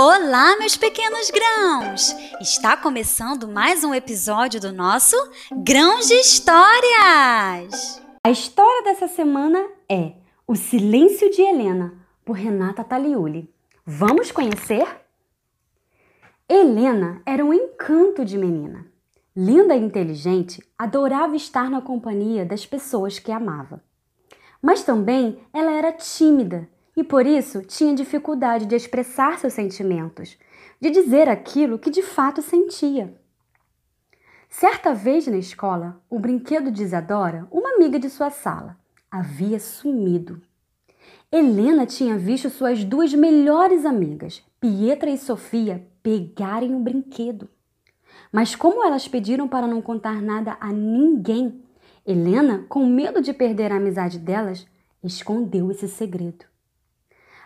Olá, meus pequenos grãos! Está começando mais um episódio do nosso Grãos de Histórias! A história dessa semana é O Silêncio de Helena, por Renata Taliuli. Vamos conhecer? Helena era um encanto de menina. Linda e inteligente, adorava estar na companhia das pessoas que amava. Mas também ela era tímida e por isso tinha dificuldade de expressar seus sentimentos, de dizer aquilo que de fato sentia. Certa vez na escola, o brinquedo de Isadora, uma amiga de sua sala, havia sumido. Helena tinha visto suas duas melhores amigas, Pietra e Sofia, pegarem o brinquedo. Mas como elas pediram para não contar nada a ninguém, Helena, com medo de perder a amizade delas, escondeu esse segredo.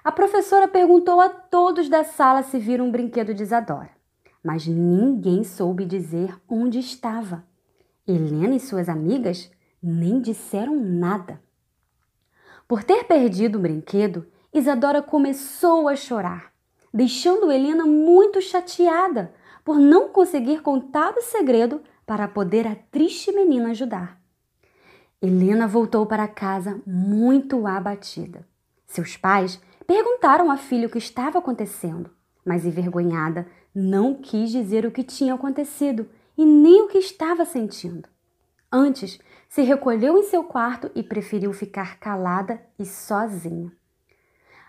A professora perguntou a todos da sala se viram um brinquedo de Isadora, mas ninguém soube dizer onde estava. Helena e suas amigas nem disseram nada. Por ter perdido o brinquedo, Isadora começou a chorar, deixando Helena muito chateada por não conseguir contar o segredo para poder a triste menina ajudar. Helena voltou para casa muito abatida. Seus pais Perguntaram à filha o que estava acontecendo, mas envergonhada, não quis dizer o que tinha acontecido e nem o que estava sentindo. Antes, se recolheu em seu quarto e preferiu ficar calada e sozinha.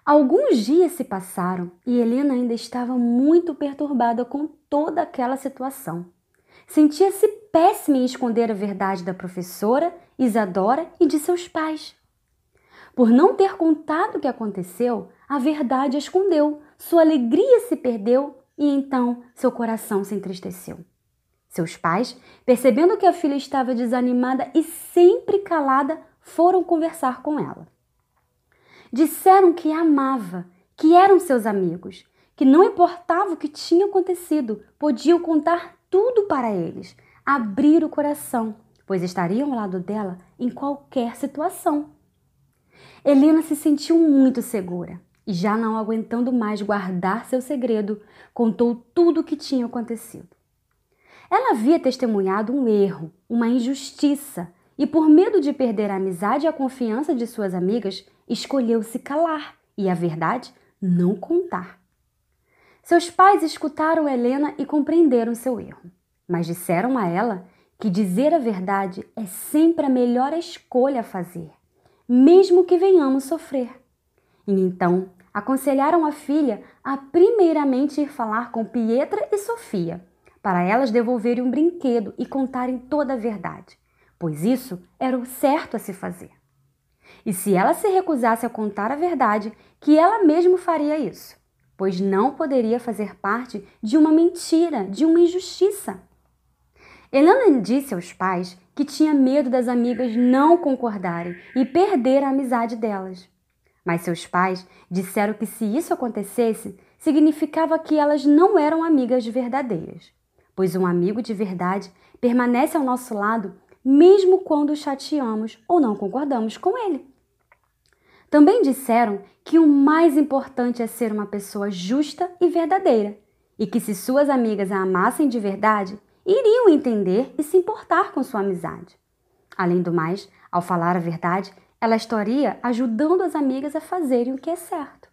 Alguns dias se passaram e Helena ainda estava muito perturbada com toda aquela situação. Sentia-se péssima em esconder a verdade da professora, Isadora e de seus pais. Por não ter contado o que aconteceu, a verdade escondeu, sua alegria se perdeu e então seu coração se entristeceu. Seus pais, percebendo que a filha estava desanimada e sempre calada, foram conversar com ela. Disseram que a amava, que eram seus amigos, que não importava o que tinha acontecido, podiam contar tudo para eles, abrir o coração, pois estariam ao lado dela em qualquer situação. Helena se sentiu muito segura e, já não aguentando mais guardar seu segredo, contou tudo o que tinha acontecido. Ela havia testemunhado um erro, uma injustiça, e por medo de perder a amizade e a confiança de suas amigas, escolheu se calar e, a verdade, não contar. Seus pais escutaram Helena e compreenderam seu erro, mas disseram a ela que dizer a verdade é sempre a melhor escolha a fazer mesmo que venhamos sofrer. E então aconselharam a filha a primeiramente ir falar com Pietra e Sofia, para elas devolverem um brinquedo e contarem toda a verdade, pois isso era o certo a se fazer. E se ela se recusasse a contar a verdade, que ela mesma faria isso, pois não poderia fazer parte de uma mentira, de uma injustiça. Helena disse aos pais que tinha medo das amigas não concordarem e perder a amizade delas. Mas seus pais disseram que se isso acontecesse, significava que elas não eram amigas verdadeiras, pois um amigo de verdade permanece ao nosso lado mesmo quando o chateamos ou não concordamos com ele. Também disseram que o mais importante é ser uma pessoa justa e verdadeira, e que se suas amigas a amassem de verdade, iriam entender e se importar com sua amizade. Além do mais, ao falar a verdade, ela estaria ajudando as amigas a fazerem o que é certo.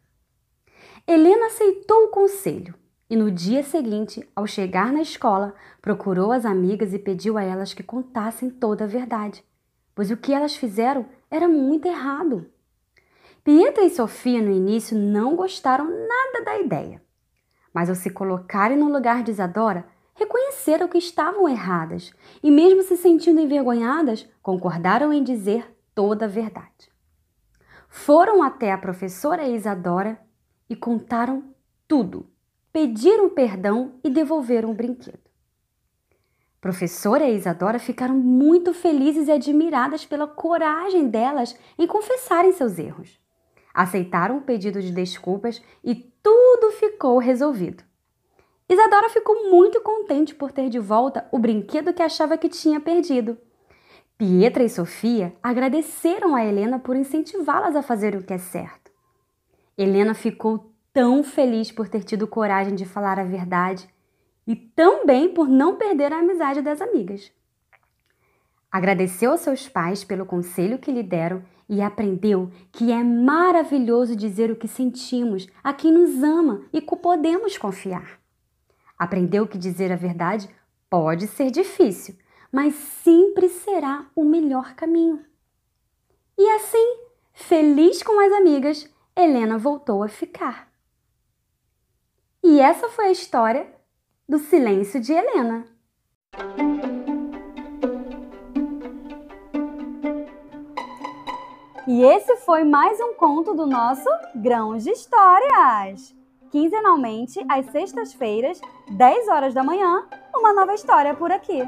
Helena aceitou o conselho e no dia seguinte, ao chegar na escola, procurou as amigas e pediu a elas que contassem toda a verdade, pois o que elas fizeram era muito errado. Pietra e Sofia no início não gostaram nada da ideia, mas ao se colocarem no lugar de Isadora, reconheceram que estavam erradas e, mesmo se sentindo envergonhadas, concordaram em dizer toda a verdade. Foram até a professora Isadora e contaram tudo, pediram perdão e devolveram o brinquedo. Professora e Isadora ficaram muito felizes e admiradas pela coragem delas em confessarem seus erros. Aceitaram o pedido de desculpas e tudo ficou resolvido. Isadora ficou muito contente por ter de volta o brinquedo que achava que tinha perdido. Pietra e Sofia agradeceram a Helena por incentivá-las a fazer o que é certo. Helena ficou tão feliz por ter tido coragem de falar a verdade e também por não perder a amizade das amigas. Agradeceu aos seus pais pelo conselho que lhe deram e aprendeu que é maravilhoso dizer o que sentimos a quem nos ama e que podemos confiar. Aprendeu que dizer a verdade pode ser difícil, mas sempre será o melhor caminho. E assim, feliz com as amigas, Helena voltou a ficar. E essa foi a história do silêncio de Helena. E esse foi mais um conto do nosso Grãos de Histórias. Quinzenalmente, às sextas-feiras, 10 horas da manhã, uma nova história por aqui.